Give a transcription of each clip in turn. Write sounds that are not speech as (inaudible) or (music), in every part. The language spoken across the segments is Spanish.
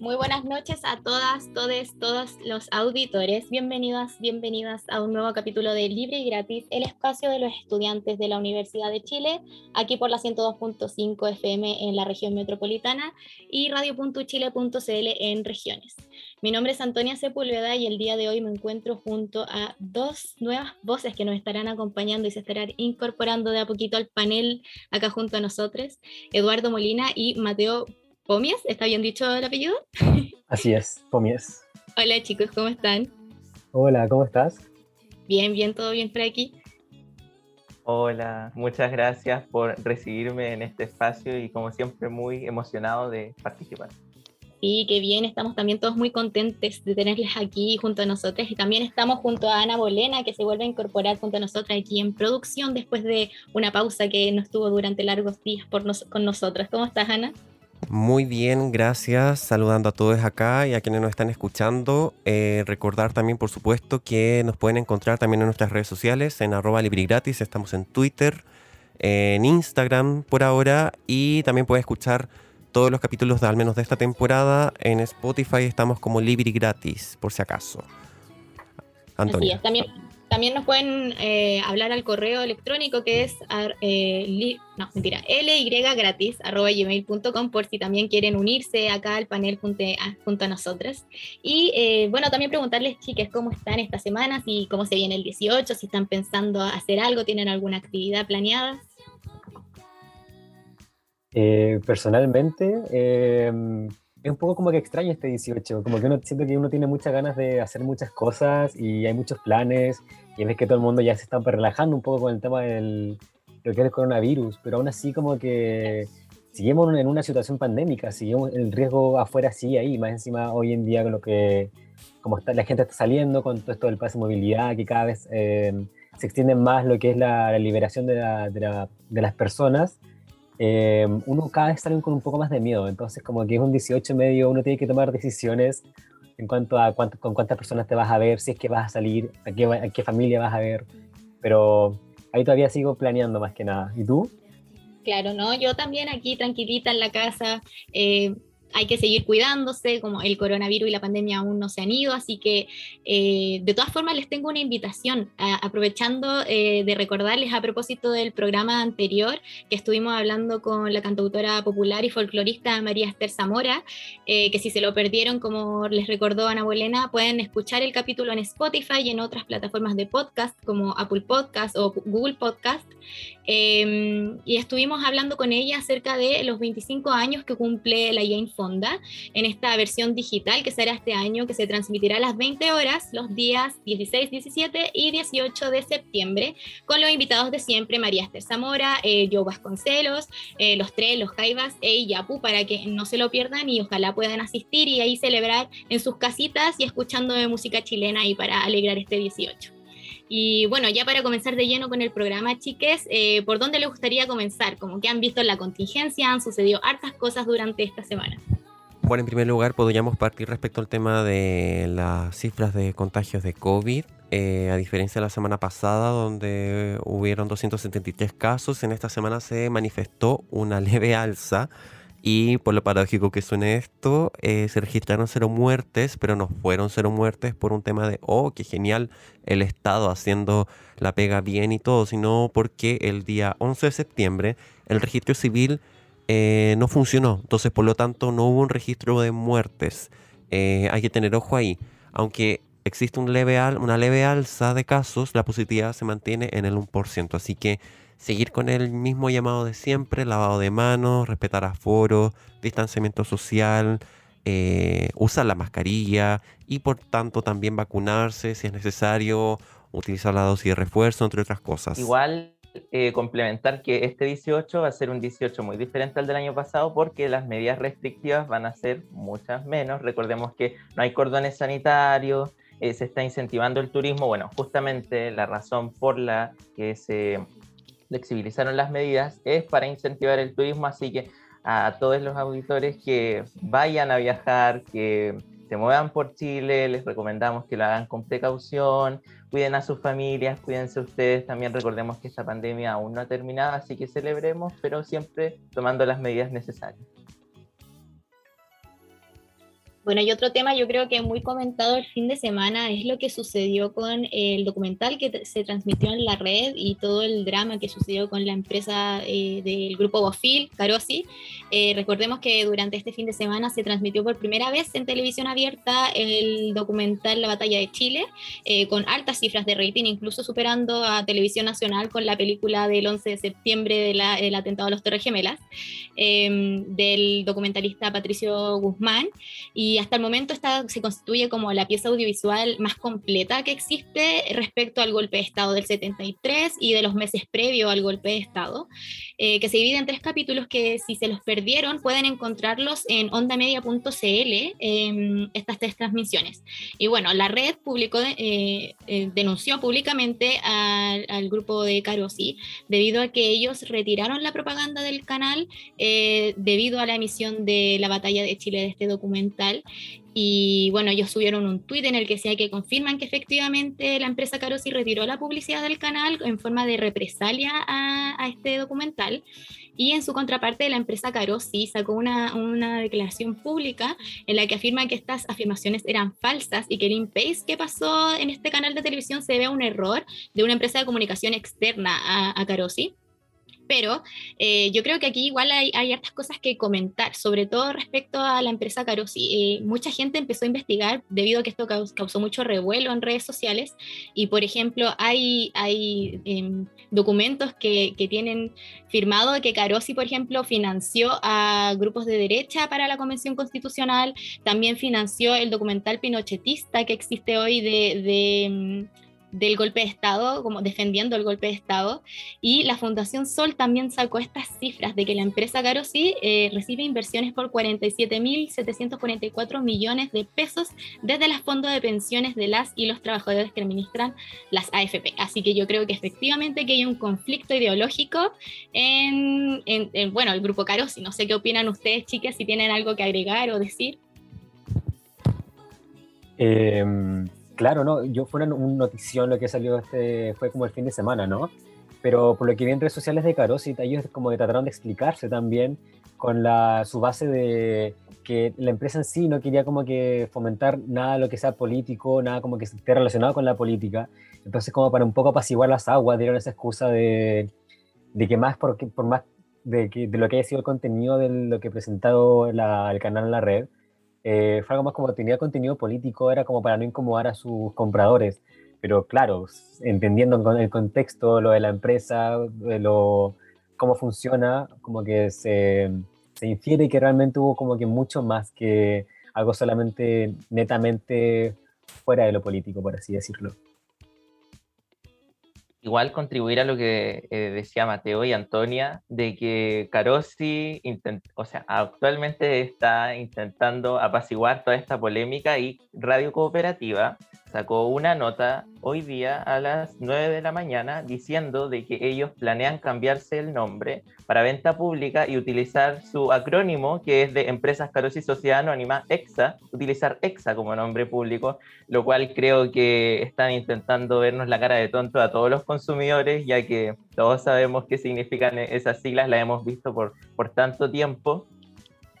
Muy buenas noches a todas, todos, todos los auditores. Bienvenidas, bienvenidas a un nuevo capítulo de Libre y Gratis, el espacio de los estudiantes de la Universidad de Chile, aquí por la 102.5 FM en la región metropolitana y radio.chile.cl en regiones. Mi nombre es Antonia Sepúlveda y el día de hoy me encuentro junto a dos nuevas voces que nos estarán acompañando y se estarán incorporando de a poquito al panel acá junto a nosotros, Eduardo Molina y Mateo Pomies, ¿está bien dicho el apellido? (laughs) Así es, Pomies. Hola chicos, ¿cómo están? Hola, ¿cómo estás? Bien, bien, todo bien por aquí. Hola, muchas gracias por recibirme en este espacio y como siempre muy emocionado de participar. Sí, qué bien, estamos también todos muy contentos de tenerles aquí junto a nosotros y también estamos junto a Ana Bolena que se vuelve a incorporar junto a nosotros aquí en producción después de una pausa que nos tuvo durante largos días por con nosotros. ¿Cómo estás, Ana? Muy bien, gracias. Saludando a todos acá y a quienes nos están escuchando. Eh, recordar también, por supuesto, que nos pueden encontrar también en nuestras redes sociales, en arroba librigratis. Estamos en Twitter, en Instagram por ahora y también pueden escuchar todos los capítulos de al menos de esta temporada. En Spotify estamos como Librigratis, por si acaso. Antonio. También, también nos pueden eh, hablar al correo electrónico que es eh, no, mentira, lygratis.gmail.com por si también quieren unirse acá al panel junto a, junto a nosotras. Y eh, bueno, también preguntarles, chicas, cómo están esta semana, si cómo se viene el 18, si están pensando hacer algo, tienen alguna actividad planeada. personalmente, es un poco como que extraño este 18, como que uno siento que uno tiene muchas ganas de hacer muchas cosas y hay muchos planes y ves que todo el mundo ya se está relajando un poco con el tema del lo que es el coronavirus, pero aún así como que seguimos en una situación pandémica, seguimos el riesgo afuera sí ahí, más encima hoy en día con lo que como está, la gente está saliendo con todo esto del pase de movilidad, que cada vez eh, se extiende más lo que es la, liberación de, de, de las personas eh, uno cada vez sale con un poco más de miedo. Entonces, como que es un 18 medio, uno tiene que tomar decisiones en cuanto a cuánto, con cuántas personas te vas a ver, si es que vas a salir, a qué, a qué familia vas a ver. Pero ahí todavía sigo planeando más que nada. ¿Y tú? Claro, no, yo también aquí tranquilita en la casa. Eh, hay que seguir cuidándose, como el coronavirus y la pandemia aún no se han ido, así que eh, de todas formas les tengo una invitación, aprovechando eh, de recordarles a propósito del programa anterior que estuvimos hablando con la cantautora popular y folclorista María Esther Zamora, eh, que si se lo perdieron, como les recordó Ana Bolena, pueden escuchar el capítulo en Spotify y en otras plataformas de podcast como Apple Podcast o Google Podcast. Em, y estuvimos hablando con ella acerca de los 25 años que cumple la Jane Fonda en esta versión digital que será este año, que se transmitirá a las 20 horas los días 16, 17 y 18 de septiembre, con los invitados de siempre, María Esther Zamora, eh, Joe Vasconcelos, eh, los tres, los Jaivas e Yapu, para que no se lo pierdan y ojalá puedan asistir y ahí celebrar en sus casitas y escuchando música chilena y para alegrar este 18. Y bueno, ya para comenzar de lleno con el programa, chiques, eh, ¿por dónde les gustaría comenzar? Como que han visto la contingencia, han sucedido hartas cosas durante esta semana. Bueno, en primer lugar, podríamos partir respecto al tema de las cifras de contagios de COVID. Eh, a diferencia de la semana pasada, donde hubieron 273 casos, en esta semana se manifestó una (laughs) leve alza y por lo paradójico que suene esto, eh, se registraron cero muertes, pero no fueron cero muertes por un tema de, oh, qué genial el Estado haciendo la pega bien y todo, sino porque el día 11 de septiembre el registro civil eh, no funcionó. Entonces, por lo tanto, no hubo un registro de muertes. Eh, hay que tener ojo ahí. Aunque existe una leve alza de casos, la positividad se mantiene en el 1%. Así que seguir con el mismo llamado de siempre, lavado de manos, respetar aforos, distanciamiento social, eh, usar la mascarilla y por tanto también vacunarse si es necesario, utilizar la dosis de refuerzo, entre otras cosas. Igual eh, complementar que este 18 va a ser un 18 muy diferente al del año pasado porque las medidas restrictivas van a ser muchas menos. Recordemos que no hay cordones sanitarios, eh, se está incentivando el turismo. Bueno, justamente la razón por la que se flexibilizaron las medidas es para incentivar el turismo, así que a todos los auditores que vayan a viajar, que se muevan por Chile, les recomendamos que lo hagan con precaución, cuiden a sus familias, cuídense ustedes, también recordemos que esta pandemia aún no ha terminado, así que celebremos, pero siempre tomando las medidas necesarias. Bueno, y otro tema yo creo que muy comentado el fin de semana es lo que sucedió con el documental que se transmitió en la red y todo el drama que sucedió con la empresa eh, del grupo Bofil, Carosi. Eh, recordemos que durante este fin de semana se transmitió por primera vez en televisión abierta el documental La Batalla de Chile, eh, con altas cifras de rating, incluso superando a Televisión Nacional con la película del 11 de septiembre del atentado a los Torres Gemelas, del documentalista Patricio Guzmán. Y y hasta el momento esta se constituye como la pieza audiovisual más completa que existe respecto al golpe de Estado del 73 y de los meses previos al golpe de Estado, eh, que se divide en tres capítulos que si se los perdieron pueden encontrarlos en ondamedia.cl, eh, estas tres transmisiones. Y bueno, la red publicó, eh, eh, denunció públicamente al, al, grupo de Carosi debido a que ellos retiraron la propaganda del canal debido a la emisión de la batalla de Chile de este documental y bueno, ellos subieron un tuit en el que decía que confirman que efectivamente la empresa Carosi retiró la publicidad del canal en forma de represalia a, a este documental. Y en su contraparte, la empresa Carosi sacó una, una, declaración pública en la que afirma que estas afirmaciones eran falsas y que el in-pace que pasó en este canal de televisión se ve a un error de una empresa de comunicación externa a, a Carosi pero eh, yo creo que aquí igual hay, hay, hartas cosas que comentar, sobre todo respecto a la empresa Carosi. Eh, mucha gente empezó a investigar debido a que esto causó mucho revuelo en redes sociales y, por ejemplo, hay, hay eh, documentos que, que, tienen firmado que Carosi, por ejemplo, financió a grupos de derecha para la Convención Constitucional, también financió el documental pinochetista que existe hoy de, de del golpe de Estado, como defendiendo el golpe de Estado, y la Fundación Sol también sacó estas cifras de que la empresa Carosi eh, recibe inversiones por 47.744 millones de pesos desde los fondos de pensiones de las y los trabajadores que administran las AFP. Así que yo creo que efectivamente que hay un conflicto ideológico en, en bueno, el grupo Carosi. No sé qué opinan ustedes, chicas, si tienen algo que agregar o decir. Eh, Claro, no, yo fue una, una, notición lo que salió este, fue como el fin de semana, ¿no? Pero por lo que vi en redes sociales de Carosi, ellos como que trataron de explicarse también con la, su base de que la empresa en sí no quería como que fomentar nada lo que sea político, nada como que esté relacionado con la política. Entonces como para un poco apaciguar las aguas dieron esa excusa de, de que más por, por más de, que, de lo que haya sido el contenido de lo que presentado el canal en la red, eh, fue algo más como tenía contenido político, era como para no incomodar a sus compradores. Pero claro, entendiendo el contexto, lo de la empresa, lo, cómo funciona, como que se, se infiere que realmente hubo como que mucho más que algo solamente netamente fuera de lo político, por así decirlo igual contribuir a lo que eh, decía Mateo y Antonia, de que Carosi, o sea, actualmente está intentando apaciguar toda esta polémica y Radio Cooperativa sacó una nota hoy día a las 9 de la mañana diciendo de que ellos planean cambiarse el nombre para venta pública y utilizar su acrónimo que es de Empresas Caros y Sociedad Anónima, EXA, utilizar EXA como nombre público, lo cual creo que están intentando vernos la cara de tonto a todos los consumidores, ya que todos sabemos qué significan esas siglas, las hemos visto por, por tanto tiempo.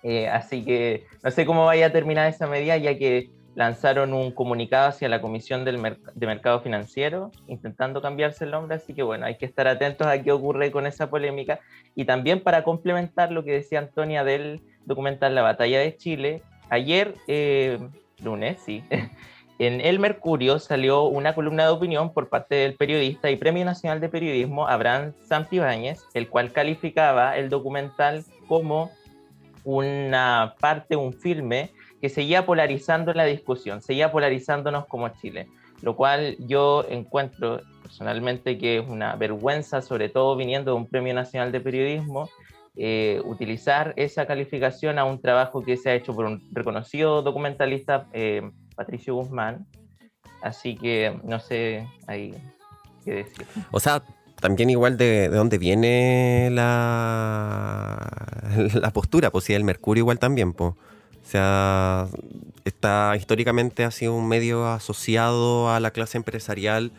Eh, así que no sé cómo vaya a terminar esa medida, ya que lanzaron un comunicado hacia la Comisión del de Mercado Financiero intentando cambiarse el nombre, así que bueno, hay que estar atentos a qué ocurre con esa polémica. Y también para complementar lo que decía Antonia del documental La Batalla de Chile, ayer, eh, lunes, sí, (laughs) en El Mercurio salió una columna de opinión por parte del periodista y Premio Nacional de Periodismo Abraham Santibáñez, el cual calificaba el documental como una parte, un filme que seguía polarizando la discusión, seguía polarizándonos como Chile, lo cual yo encuentro personalmente que es una vergüenza, sobre todo viniendo de un Premio Nacional de Periodismo, eh, utilizar esa calificación a un trabajo que se ha hecho por un reconocido documentalista, eh, Patricio Guzmán, Así que no sé ahí qué decir. O sea, también igual de, de dónde viene la, (laughs) la postura, pues sí, el mercurio igual también, pues. Sea, está históricamente ha sido un medio asociado a la clase empresarial,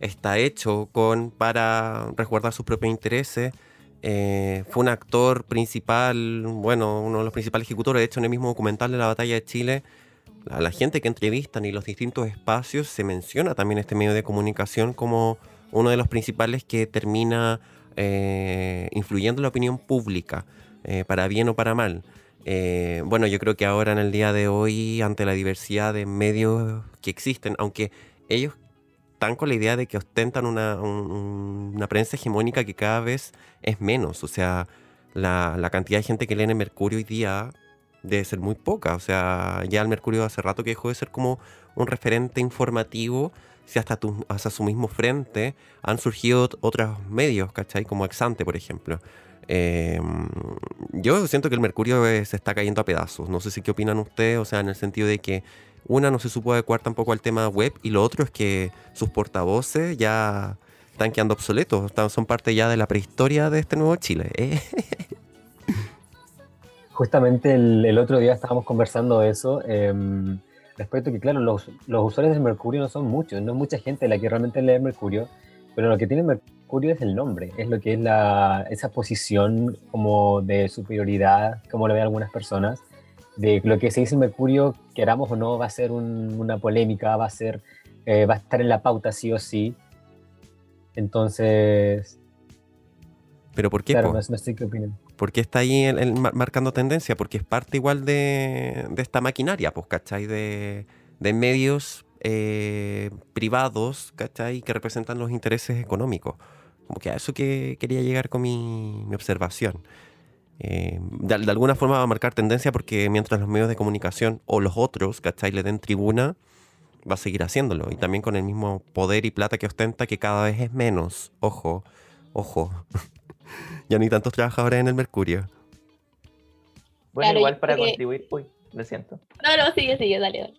está hecho con para resguardar sus propios intereses. Eh, fue un actor principal, bueno, uno de los principales ejecutores, de hecho en el mismo documental de la batalla de Chile, a la gente que entrevistan y los distintos espacios se menciona también este medio de comunicación como uno de los principales que termina eh, influyendo en la opinión pública, eh, para bien o para mal. Eh, bueno, yo creo que ahora en el día de hoy, ante la diversidad de medios que existen, aunque ellos están con la idea de que ostentan una, un- una prensa hegemónica que cada vez es menos, o sea, la, la cantidad de gente que lee Mercurio hoy día debe ser muy poca, o sea, ya el Mercurio hace rato que dejó de ser como un referente informativo, si hasta, tu- hasta su mismo frente han surgido ot- otros medios, ¿cachai? Como Exante, por ejemplo. Eh, yo siento que el Mercurio eh, se está cayendo a pedazos. No sé si qué opinan ustedes, o sea, en el sentido de que una no se supo adecuar tampoco al tema web y lo otro es que sus portavoces ya están quedando obsoletos, están- son parte ya de la prehistoria de este nuevo Chile. ¿eh? (laughs) Justamente el, otro día estábamos conversando eso, em, respecto a que, claro, los, los usuarios de Mercurio no son muchos, no es mucha gente la que realmente lee Mercurio, pero lo que tiene Mercurio es el nombre, es lo que es la, esa posición como de superioridad, como lo ven algunas personas, de lo que se dice Mercurio, queramos o no, va a ser un- una polémica, va a ser, eh, va a estar en la pauta sí o sí. Entonces, Pero ¿por qué? claro, po? no, no sé qué opinan. ¿Por qué está ahí el- el mar- marcando tendencia? Porque es parte igual de, de esta maquinaria, pues, ¿cachai? De, de medios eh, privados, ¿cachai? Que representan los intereses económicos. Como que a eso que quería llegar con mi, mi observación. Eh, de, de alguna forma va a marcar tendencia porque mientras los medios de comunicación o los otros, ¿cachai? Le den tribuna, va a seguir haciéndolo. Y también con el mismo poder y plata que ostenta, que cada vez es menos. Ojo, ojo. (laughs) ya no hay tantos trabajadores en el Mercurio. Bueno, Claro, igual para que- contribuir, uy, lo siento. No, no, sigue, sigue, dale, dale.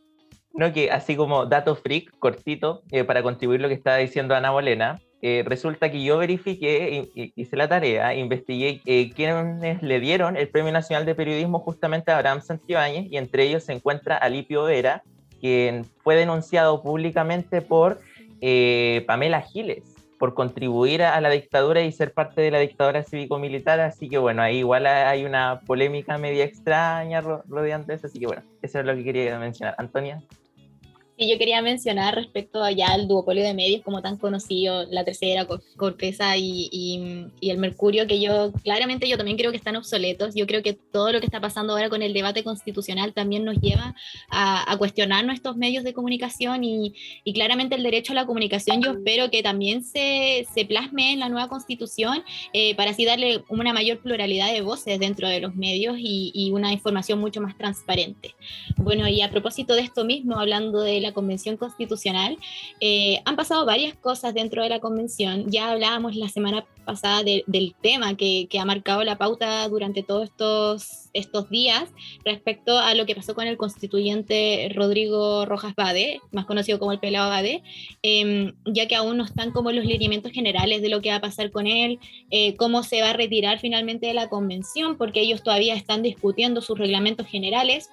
No, que así como dato freak, cortito, eh, para contribuir lo que estaba diciendo Ana Bolena, eh, resulta que yo verifiqué, hice la tarea, investigué eh, quiénes le dieron el Premio Nacional de Periodismo justamente a Abraham Santibáñez, y entre ellos se encuentra Alipio Vera, quien fue denunciado públicamente por eh, Pamela Giles, por contribuir a, la dictadura y ser parte de la dictadura cívico-militar, así que bueno, ahí igual hay una polémica media extraña ro- rodeando eso, así que bueno, eso es lo que quería mencionar. Antonia. Sí, yo quería mencionar respecto ya al duopolio de medios como tan conocido, la tercera, Cor- Corteza y, y- y el Mercurio, que yo claramente yo también creo que están obsoletos. Yo creo que todo lo que está pasando ahora con el debate constitucional también nos lleva a, a cuestionar nuestros medios de comunicación y, y claramente el derecho a la comunicación yo espero que también se, se plasme en la nueva constitución eh, para así darle una mayor pluralidad de voces dentro de los medios y una información mucho más transparente. Bueno, y a propósito de esto mismo, hablando de la Convención Constitucional, eh, han pasado varias cosas dentro de la Convención. Ya hablábamos la semana pasada de- del tema que, que ha marcado la pauta durante todos estos, estos días respecto a lo que pasó con el constituyente Rodrigo Rojas Bade, más conocido como el Pelado Bade, em, ya que aún no están como los lineamientos generales de lo que va a pasar con él, eh, cómo se va a retirar finalmente de la convención, porque ellos todavía están discutiendo sus reglamentos generales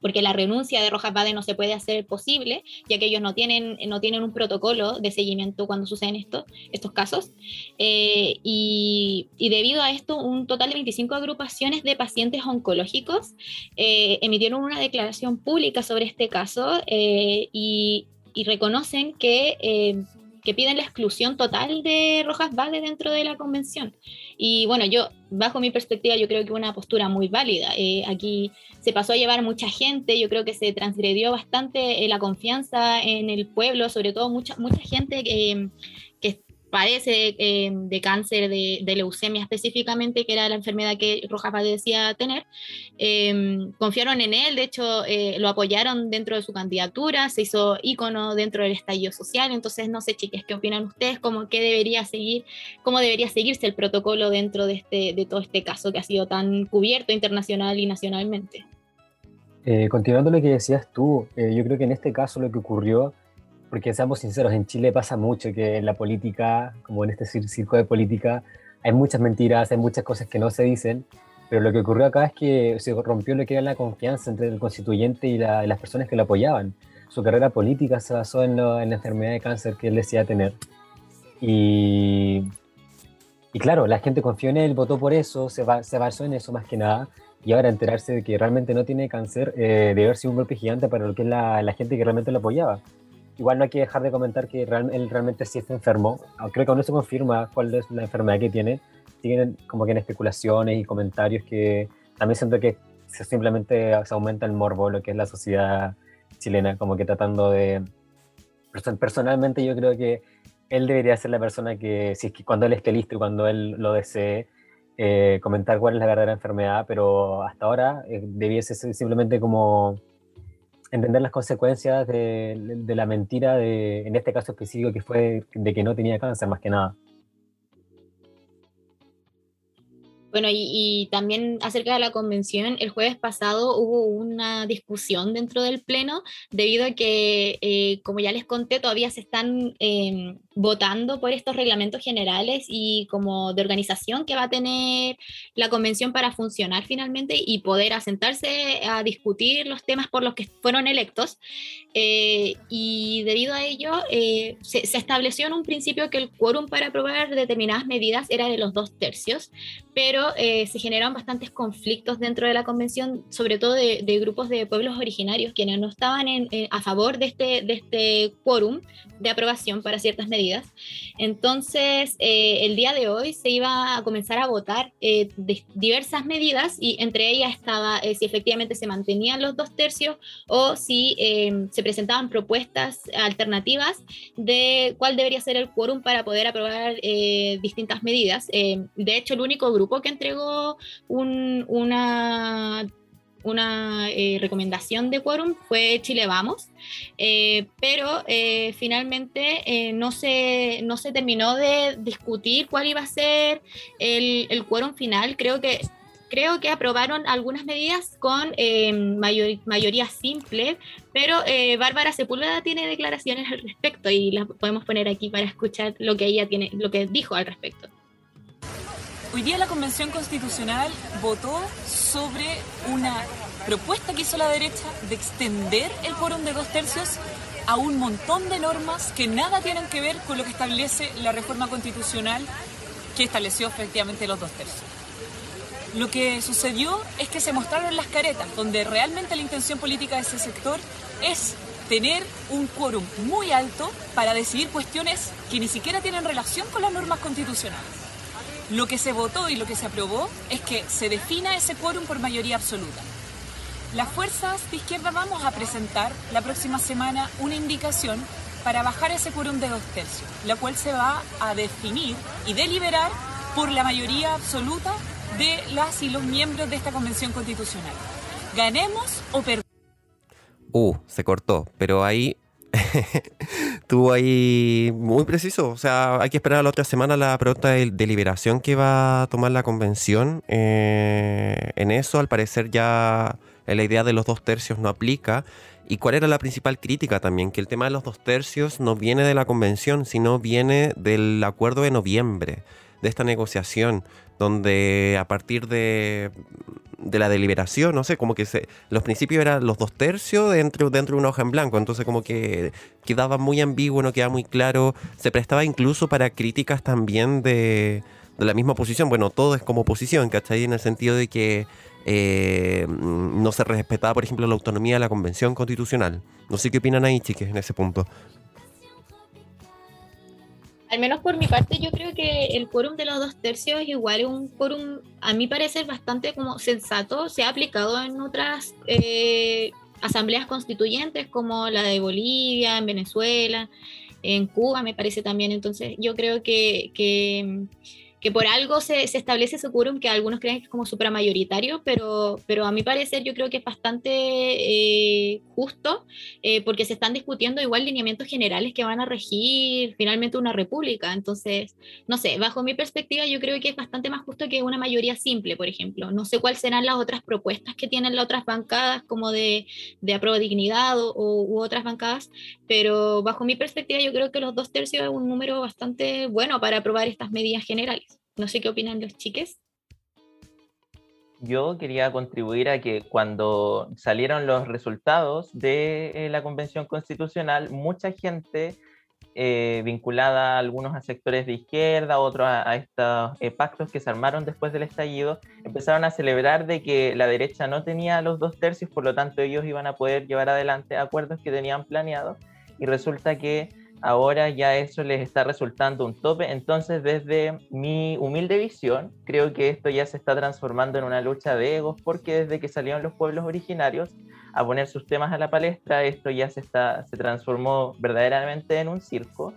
porque la renuncia de Rojas Bade no se puede hacer posible, ya que ellos no tienen, no tienen un protocolo de seguimiento cuando suceden esto, estos casos. Eh, y, y debido a esto, un total de 25 agrupaciones de pacientes oncológicos eh, emitieron una declaración pública sobre este caso eh, y, y reconocen que, eh, que piden la exclusión total de Rojas Bade dentro de la convención. Y bueno, yo, bajo mi perspectiva, yo creo que una postura muy válida. Eh, aquí se pasó a llevar mucha gente, yo creo que se transgredió bastante eh, la confianza en el pueblo, sobre todo mucha, mucha gente que padece eh, de cáncer, de, de, leucemia específicamente, que era la enfermedad que Rojas padecía tener, eh, confiaron en él, de hecho eh, lo apoyaron dentro de su candidatura, se hizo ícono dentro del estallido social, entonces no sé chiques, ¿qué opinan ustedes? ¿Cómo, qué debería seguir, ¿Cómo debería seguirse el protocolo dentro de, este, de todo este caso que ha sido tan cubierto internacional y nacionalmente? Eh, continuando lo que decías tú, eh, yo creo que en este caso lo que ocurrió porque seamos sinceros, en Chile pasa mucho que en la política, como en este circo de política, hay muchas mentiras, hay muchas cosas que no se dicen, pero lo que ocurrió acá es que se rompió lo que era la confianza entre el constituyente y, las personas que lo apoyaban. Su carrera política se basó en, la enfermedad de cáncer que él decía tener. Y, y claro, la gente confió en él, votó por eso, se, se basó en eso más que nada. Y ahora enterarse de que realmente no tiene cáncer eh, debe haber sido un golpe gigante para lo que es la, la gente que realmente lo apoyaba igual no hay que dejar de comentar que él realmente sí está enfermo. Creo que aún no se confirma cuál es la enfermedad que tiene. Siguen como que en especulaciones y comentarios que también siento que simplemente se aumenta el morbo, lo que es la sociedad chilena, como que tratando de... Personalmente yo creo que él debería ser la persona que, si es que cuando él esté listo y cuando él lo desee, eh, comentar cuál es la verdadera enfermedad, pero hasta ahora eh, debiese ser simplemente como entender las consecuencias de, la mentira, de, en este caso específico, que fue de que no tenía cáncer más que nada. Bueno, y, también acerca de la convención, el jueves pasado hubo una discusión dentro del Pleno debido a que, eh, como ya les conté, todavía se están em, votando por estos reglamentos generales y como de organización que va a tener la convención para funcionar finalmente y poder asentarse a discutir los temas por los que fueron electos. Eh, y debido a ello, eh, se, estableció en un principio que el quórum para aprobar determinadas medidas era de los dos tercios, pero eh, se generaron bastantes conflictos dentro de la convención, sobre todo de, grupos de pueblos originarios, quienes no estaban a favor de este, de este quórum de aprobación para ciertas medidas entonces, eh, el día de hoy se iba a comenzar a votar eh, diversas medidas y entre ellas estaba si efectivamente se mantenían los dos tercios o si se presentaban propuestas alternativas de cuál debería ser el quórum para poder aprobar distintas medidas. de hecho, el único grupo que entregó una una eh, recomendación de quórum fue Chile Vamos, eh, pero eh, finalmente no, se, no se terminó de discutir cuál iba a ser el, el quórum final. Creo que, creo que aprobaron algunas medidas con mayoría simple, pero Bárbara Sepúlveda tiene declaraciones al respecto y las podemos poner aquí para escuchar lo que ella tiene, lo que dijo al respecto. Hoy día la Convención Constitucional votó sobre una propuesta que hizo la derecha de extender el quórum de dos tercios a un montón de normas que nada tienen que ver con lo que establece la reforma constitucional que estableció efectivamente los dos tercios. Lo que sucedió es que se mostraron las caretas, donde realmente la intención política de ese sector es tener un quórum muy alto para decidir cuestiones que ni siquiera tienen relación con las normas constitucionales. Lo que se votó y lo que se aprobó es que se defina ese quórum por mayoría absoluta. Las fuerzas de izquierda vamos a presentar la próxima semana una indicación para bajar ese quórum de dos tercios, la cual se va a definir y deliberar por la mayoría absoluta de las y los miembros de esta convención constitucional. Ganemos o perdamos. Uh, se cortó, pero ahí (laughs) Estuvo ahí muy preciso. O sea, hay que esperar la otra semana la pregunta de deliberación que va a tomar la convención. Eh, en eso, al parecer, ya la idea de los dos tercios no aplica. ¿Y cuál era la principal crítica también? Que el tema de los dos tercios no viene de la convención, sino viene del acuerdo de noviembre, de esta negociación, donde a partir de de la deliberación, no sé, como que se, los principios eran los dos tercios dentro, dentro de una hoja en blanco, entonces como que quedaba muy ambiguo, no quedaba muy claro, se prestaba incluso para críticas también de, la misma posición, bueno, todo es como oposición, ¿cachai? En el sentido de que eh, no se respetaba, por ejemplo, la autonomía de la Convención Constitucional. No sé qué opinan ahí, chiques, en ese punto. Al menos por mi parte, yo creo que el quórum de los dos tercios es igual un quórum, a mi parecer, bastante como sensato. Se ha aplicado en otras eh, asambleas constituyentes como la de Bolivia, en Venezuela, en Cuba, me parece también. Entonces, yo creo que, que por algo se, se establece ese quórum que algunos creen que es como supramayoritario, pero, pero a mi parecer yo creo que es bastante eh, justo eh, porque se están discutiendo igual lineamientos generales que van a regir finalmente una república. Entonces, no sé, bajo mi perspectiva yo creo que es bastante más justo que una mayoría simple, por ejemplo. No sé cuáles serán las otras propuestas que tienen las otras bancadas como de, de aprueba dignidad o, u otras bancadas, pero bajo mi perspectiva yo creo que los dos tercios es un número bastante bueno para aprobar estas medidas generales. No sé qué opinan los chiques. Yo quería contribuir a que cuando salieron los resultados de eh, la Convención Constitucional, mucha gente eh, vinculada a algunos a sectores de izquierda, otros a, estos eh, pactos que se armaron después del estallido, empezaron a celebrar de que la derecha no tenía los dos tercios, por lo tanto ellos iban a poder llevar adelante acuerdos que tenían planeados y resulta que ahora ya eso les está resultando un tope. Entonces, desde mi humilde visión, creo que esto ya se está transformando en una lucha de egos, porque desde que salieron los pueblos originarios a poner sus temas a la palestra, esto ya se, está, se transformó verdaderamente en un circo.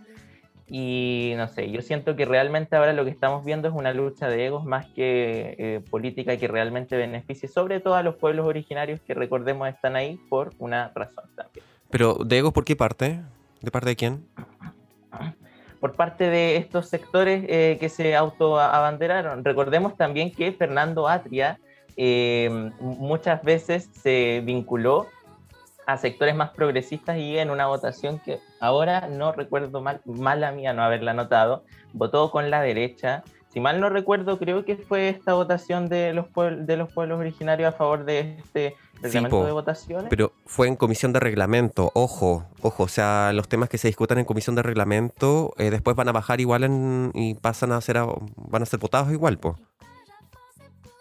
Y no sé, yo siento que realmente ahora lo que estamos viendo es una lucha de egos más que eh, política que realmente beneficie sobre todo a los pueblos originarios que recordemos están ahí por una razón también. Pero, ¿de egos por qué parte? ¿De parte de quién? Por parte de estos sectores eh, que se autoabanderaron. Recordemos también que Fernando Atria eh, muchas veces se vinculó a sectores más progresistas y en una votación que ahora no recuerdo mal, mala mía no haberla notado, votó con la derecha. Si mal no recuerdo, creo que fue esta votación de los, de los pueblos originarios a favor de este reglamento de votaciones. Pero fue en comisión de reglamento, ojo, ojo, o sea, los temas que se discutan en comisión de reglamento eh, después van a bajar igual y pasan a ser, van a ser votados igual, pues.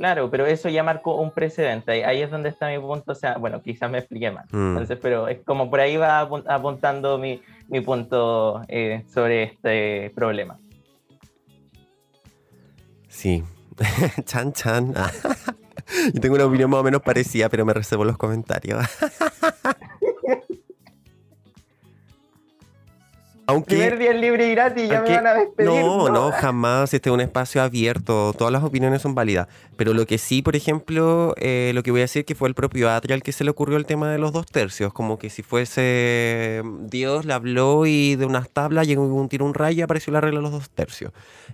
Claro, pero eso ya marcó un precedente. Ahí es donde está mi punto. O sea, bueno, quizás me expliqué mal. Mm. Entonces, pero es como por ahí va apuntando mi, mi punto eh, sobre este problema. Sí. (laughs) chan, chan. (laughs) Yo tengo una opinión más o menos parecida, pero me reservo los comentarios. (laughs) Aunque, Primer día libre y gratis, ya me van a despedir. No, no, jamás. Este es un espacio abierto. Todas las opiniones son válidas. Pero lo que sí, por ejemplo, eh, lo que voy a decir que fue el propio Adriel que se le ocurrió el tema de los dos tercios. Como que si fuese Dios le habló y de unas tablas llegó un tiro un rayo y apareció la regla de los dos tercios.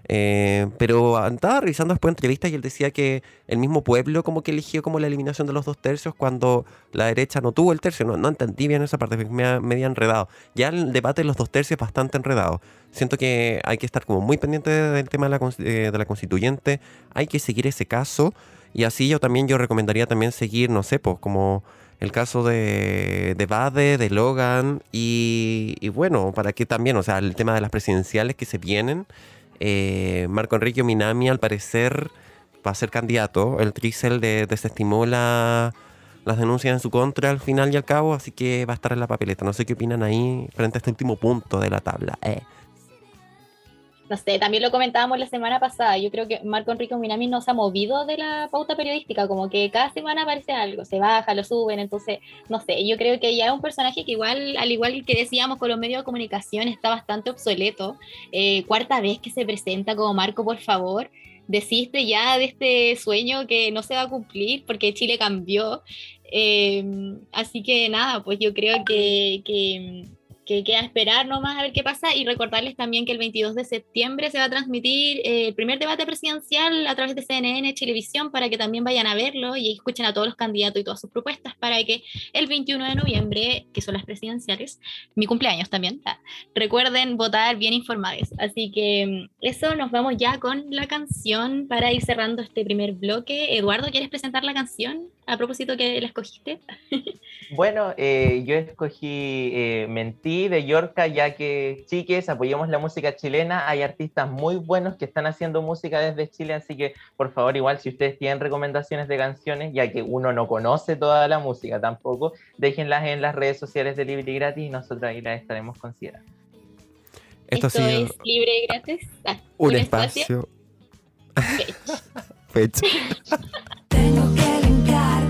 Eh, pero estaba revisando después entrevistas y él decía que el mismo pueblo como que eligió como la eliminación de los dos tercios cuando la derecha no tuvo el tercio. No, no entendí bien esa parte, me, me había enredado. Ya el debate de los dos tercios bastante enredado. Siento que hay que estar como muy pendiente del tema de la, eh, de la constituyente, hay que seguir ese caso. Y así yo también yo recomendaría también seguir, no sé, pues como el caso de, de Bade, de Logan. Y, bueno, para que también, o sea, el tema de las presidenciales que se vienen, eh, Marco Enrique Minami al parecer va a ser candidato, el Tricel de, desestimó la las denuncias en su contra al final y al cabo, así que va a estar en la papeleta. No sé qué opinan ahí frente a este último punto de la tabla. Eh. No sé, también lo comentábamos la semana pasada. Yo creo que Marco Enrique Minami no se ha movido de la pauta periodística, como que cada semana aparece algo, se baja, lo suben, entonces, no sé, yo creo que ya es un personaje que igual, al igual que decíamos con los medios de comunicación, está bastante obsoleto. Eh, cuarta vez que se presenta como Marco, por favor desiste ya de este sueño que no se va a cumplir porque Chile cambió. Em, así que nada, pues yo creo que, que que queda esperar nomás a ver qué pasa y recordarles también que el 22 de septiembre se va a transmitir eh, el primer debate presidencial a través de CNN Televisión para que también vayan a verlo y escuchen a todos los candidatos y todas sus propuestas para que el 21 de noviembre, que son las presidenciales, mi cumpleaños también, ah, recuerden votar bien informados. Así que mm, eso, nos vamos ya con la canción para ir cerrando este primer bloque. Eduardo, ¿quieres presentar la canción? A propósito que la escogiste. (laughs) bueno, eh, yo escogí eh, Mentir de Yorca, ya que chiques, apoyemos la música chilena. Hay artistas muy buenos que están haciendo música desde Chile, así que por favor, igual si ustedes tienen recomendaciones de canciones, ya que uno no conoce toda la música tampoco, déjenlas en las redes sociales de Libre y Gratis y nosotros ahí las estaremos considerando. Esto, es libre y gratis. Ah, un, espacio. (laughs) Fecha. (laughs) hacer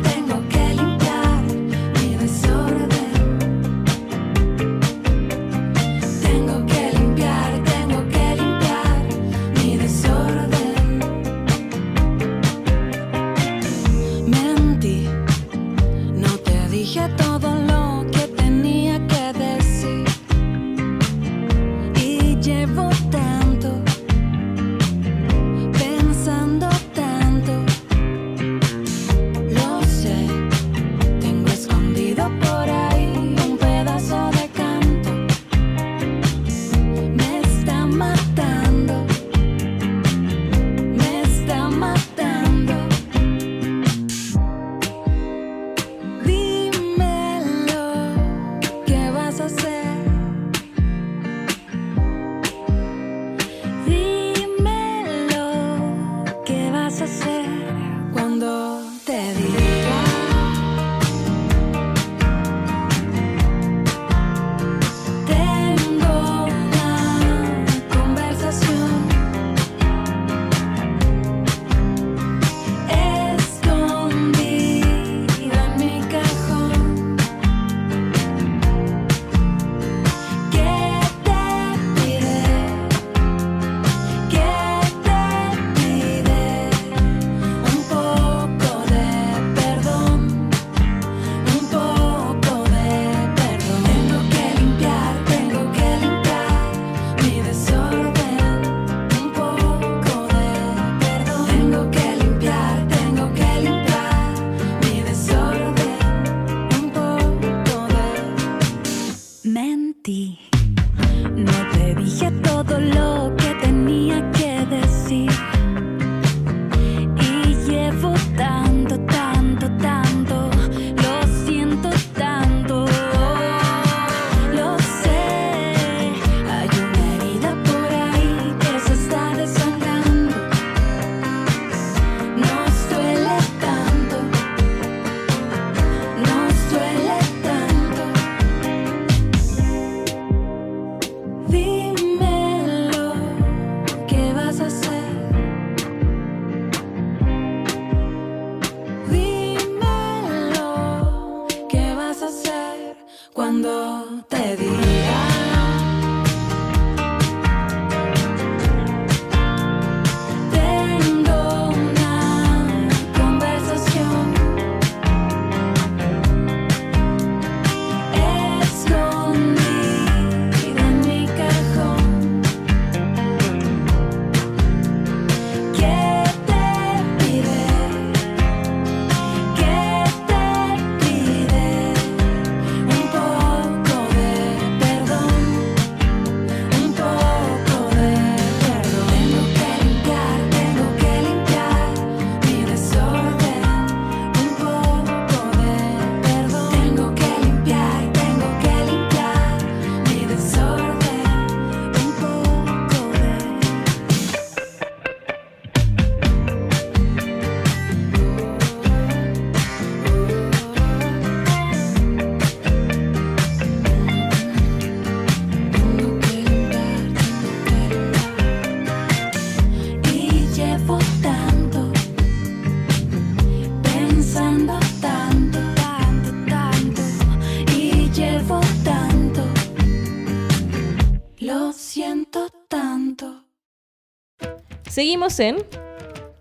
Seguimos en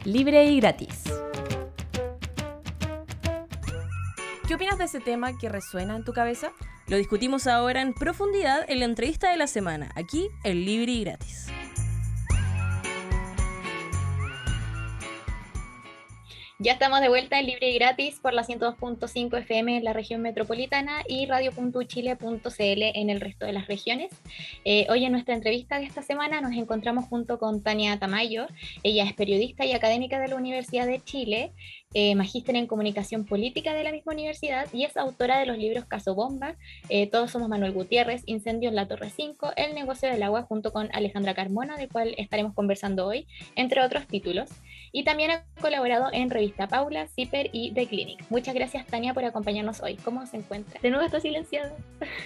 Libre y Gratis. ¿Qué opinas de ese tema que resuena en tu cabeza? Lo discutimos ahora en profundidad en la entrevista de la semana, aquí en Libre y Gratis. Ya estamos de vuelta en libre y gratis por la 102.5 FM en la región metropolitana y radio.chile.cl en el resto de las regiones. Eh, hoy en nuestra entrevista de esta semana nos encontramos junto con Tania Tamayo. Ella es periodista y académica de la Universidad de Chile, eh, magíster en comunicación política de la misma universidad y es autora de los libros Caso Bomba, eh, Todos somos Manuel Gutiérrez, Incendio en la Torre 5, El negocio del agua junto con Alejandra Carmona, del cual estaremos conversando hoy, entre otros títulos. Y también ha colaborado en Revista Paula, Zipper y The Clinic. Muchas gracias, Tania, por acompañarnos hoy. ¿Cómo se encuentra? De nuevo está silenciado.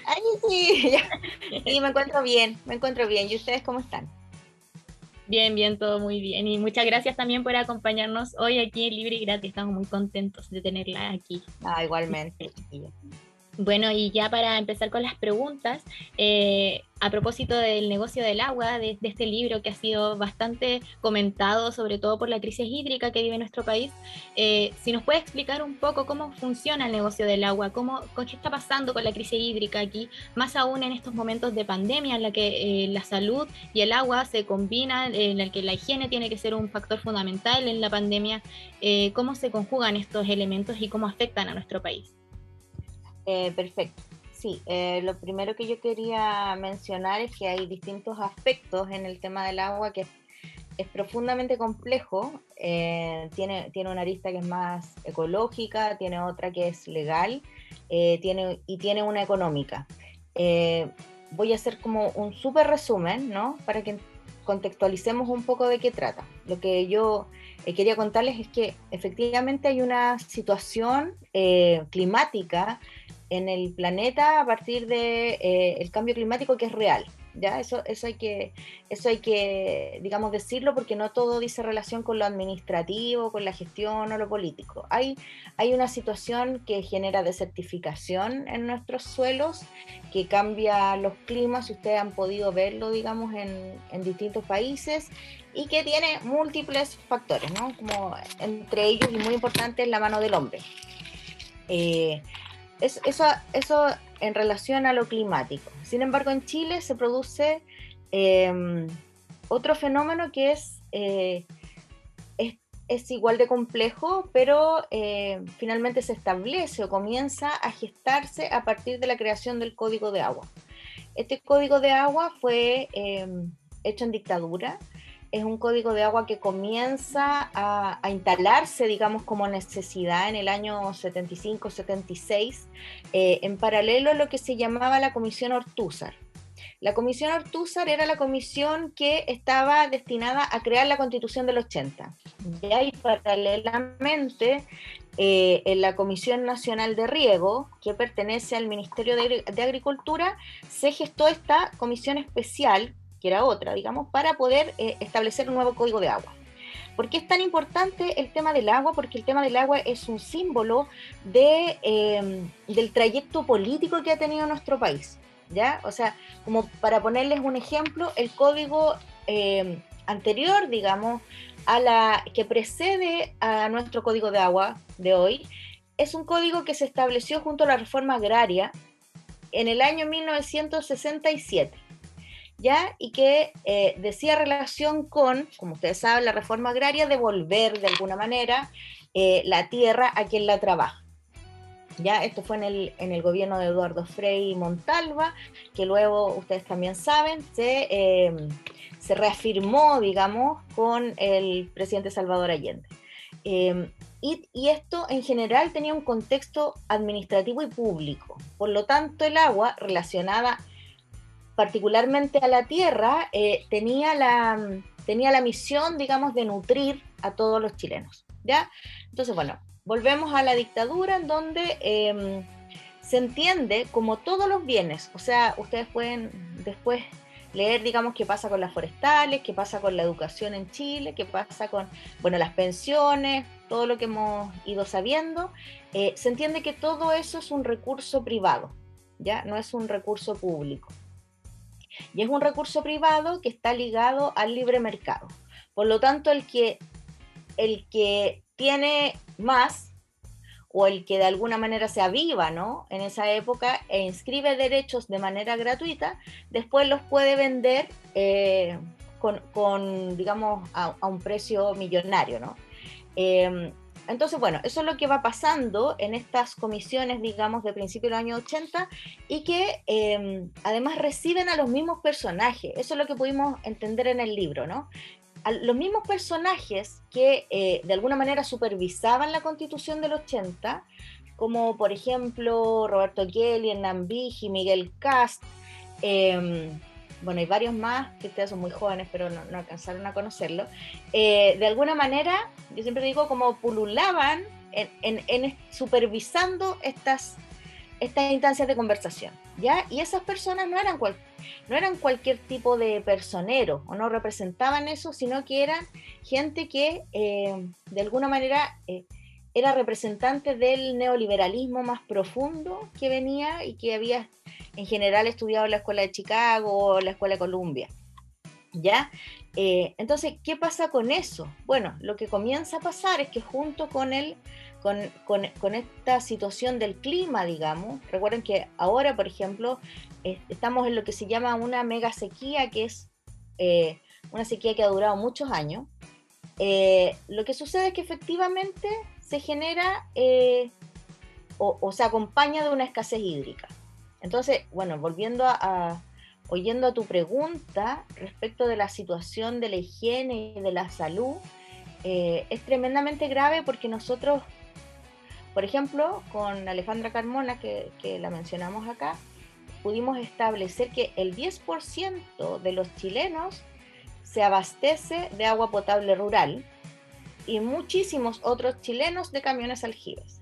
Ay, sí, (laughs) sí, me encuentro bien, me encuentro bien. ¿Y ustedes cómo están? Bien, bien, todo muy bien. Y muchas gracias también por acompañarnos hoy aquí en Libre y Gratis. Estamos muy contentos de tenerla aquí. Ah, igualmente. chiquilla. Bueno, y ya para empezar con las preguntas, eh, a propósito del negocio del agua, de, este libro que ha sido bastante comentado, sobre todo por la crisis hídrica que vive nuestro país, eh, si nos puede explicar un poco cómo funciona el negocio del agua, cómo, qué está pasando con la crisis hídrica aquí, más aún en estos momentos de pandemia en la que eh, la salud y el agua se combinan, en el que la higiene tiene que ser un factor fundamental en la pandemia, eh, cómo se conjugan estos elementos y cómo afectan a nuestro país. Eh, perfecto. Sí, eh, lo primero que yo quería mencionar es que hay distintos aspectos en el tema del agua que es, profundamente complejo. eh, tiene, tiene una arista que es más ecológica, tiene otra que es legal eh, tiene, y tiene una económica. Voy a hacer como un súper resumen, ¿no? Para que contextualicemos un poco de qué trata. Lo que yo quería contarles es que efectivamente hay una situación climática en el planeta a partir del de, el cambio climático que es real. ¿ya? Eso, eso, hay que, eso hay que, digamos, decirlo porque no todo dice relación con lo administrativo, con la gestión o lo político. Hay, hay una situación que genera desertificación en nuestros suelos, que cambia los climas, ustedes han podido verlo, digamos, en, en distintos países, y que tiene múltiples factores, ¿no? Como entre ellos y muy importante es la mano del hombre. Eh, eso, eso en relación a lo climático. Sin embargo, en Chile se produce eh, otro fenómeno que es, eh, es, es, igual de complejo, pero eh, finalmente se establece o comienza a gestarse a partir de la creación del Código de Agua. Este Código de Agua fue hecho en dictadura es un código de agua que comienza a, instalarse, digamos, como necesidad en el año 75-76, eh, en paralelo a lo que se llamaba la Comisión Ortúzar. La Comisión Ortúzar era la comisión que estaba destinada a crear la Constitución del 80. Y ahí, paralelamente, eh, en la Comisión Nacional de Riego, que pertenece al Ministerio de Agricultura, se gestó esta comisión especial que era otra, digamos, para poder eh, establecer un nuevo código de agua. ¿Por qué es tan importante el tema del agua? Porque el tema del agua es un símbolo de, em, del trayecto político que ha tenido nuestro país. ¿ya? O sea, como para ponerles un ejemplo, el código em, anterior, digamos, a la que precede a nuestro código de agua de hoy, es un código que se estableció junto a la reforma agraria en el año 1967. ¿Ya? Y que eh, decía relación con, como ustedes saben, la reforma agraria, devolver de alguna manera eh, la tierra a quien la trabaja. ¿Ya? Esto fue en el, en el gobierno de Eduardo Frei Montalva, que luego, ustedes también saben, se, em, se reafirmó, digamos, con el presidente Salvador Allende. Y, y, esto en general tenía un contexto administrativo y público. Por lo tanto, el agua relacionada particularmente a la tierra, eh, tenía, la, tenía la misión, digamos, de nutrir a todos los chilenos. ¿ya? Entonces, bueno, volvemos a la dictadura en donde em, se entiende como todos los bienes, o sea, ustedes pueden después leer, digamos, qué pasa con las forestales, qué pasa con la educación en Chile, qué pasa con, bueno, las pensiones, todo lo que hemos ido sabiendo, eh, se entiende que todo eso es un recurso privado, ¿ya? No es un recurso público. Y es un recurso privado que está ligado al libre mercado. Por lo tanto, el que, el que tiene más o el que de alguna manera se aviva ¿no? en esa época e inscribe derechos de manera gratuita, después los puede vender eh, con, digamos, a, un precio millonario. ¿no? Eh, entonces, bueno, eso es lo que va pasando en estas comisiones, digamos, de principio del año 80 y que em, además reciben a los mismos personajes. Eso es lo que pudimos entender en el libro, ¿no? los mismos personajes que eh, de alguna manera supervisaban la constitución del 80, como por ejemplo Roberto Kelly, Hernán Vigi, Miguel Cast, eh, bueno, hay varios más que ustedes son muy jóvenes, pero no, alcanzaron a conocerlo, eh, de alguna manera, yo siempre digo, como pululaban en, supervisando estas, estas instancias de conversación, ¿ya? Y esas personas no eran, cual, no eran cualquier tipo de personero o no representaban eso, sino que eran gente que eh, de alguna manera... Eh, era representante del neoliberalismo más profundo que venía y que había en general estudiado en la Escuela de Chicago o la Escuela de Columbia. ¿Ya? Eh, entonces, ¿qué pasa con eso? Bueno, lo que comienza a pasar es que junto con el, con, esta situación del clima, digamos, recuerden que ahora, por ejemplo, estamos en lo que se llama una mega sequía, que es eh, una sequía que ha durado muchos años. Eh, lo que sucede es que efectivamente se genera o se acompaña de una escasez hídrica. Entonces, bueno, volviendo a, oyendo a tu pregunta respecto de la situación de la higiene y de la salud, eh, es tremendamente grave porque nosotros, por ejemplo, con Alejandra Carmona, que, que la mencionamos acá, pudimos establecer que el 10% de los chilenos se abastece de agua potable rural y muchísimos otros chilenos de camiones aljibes.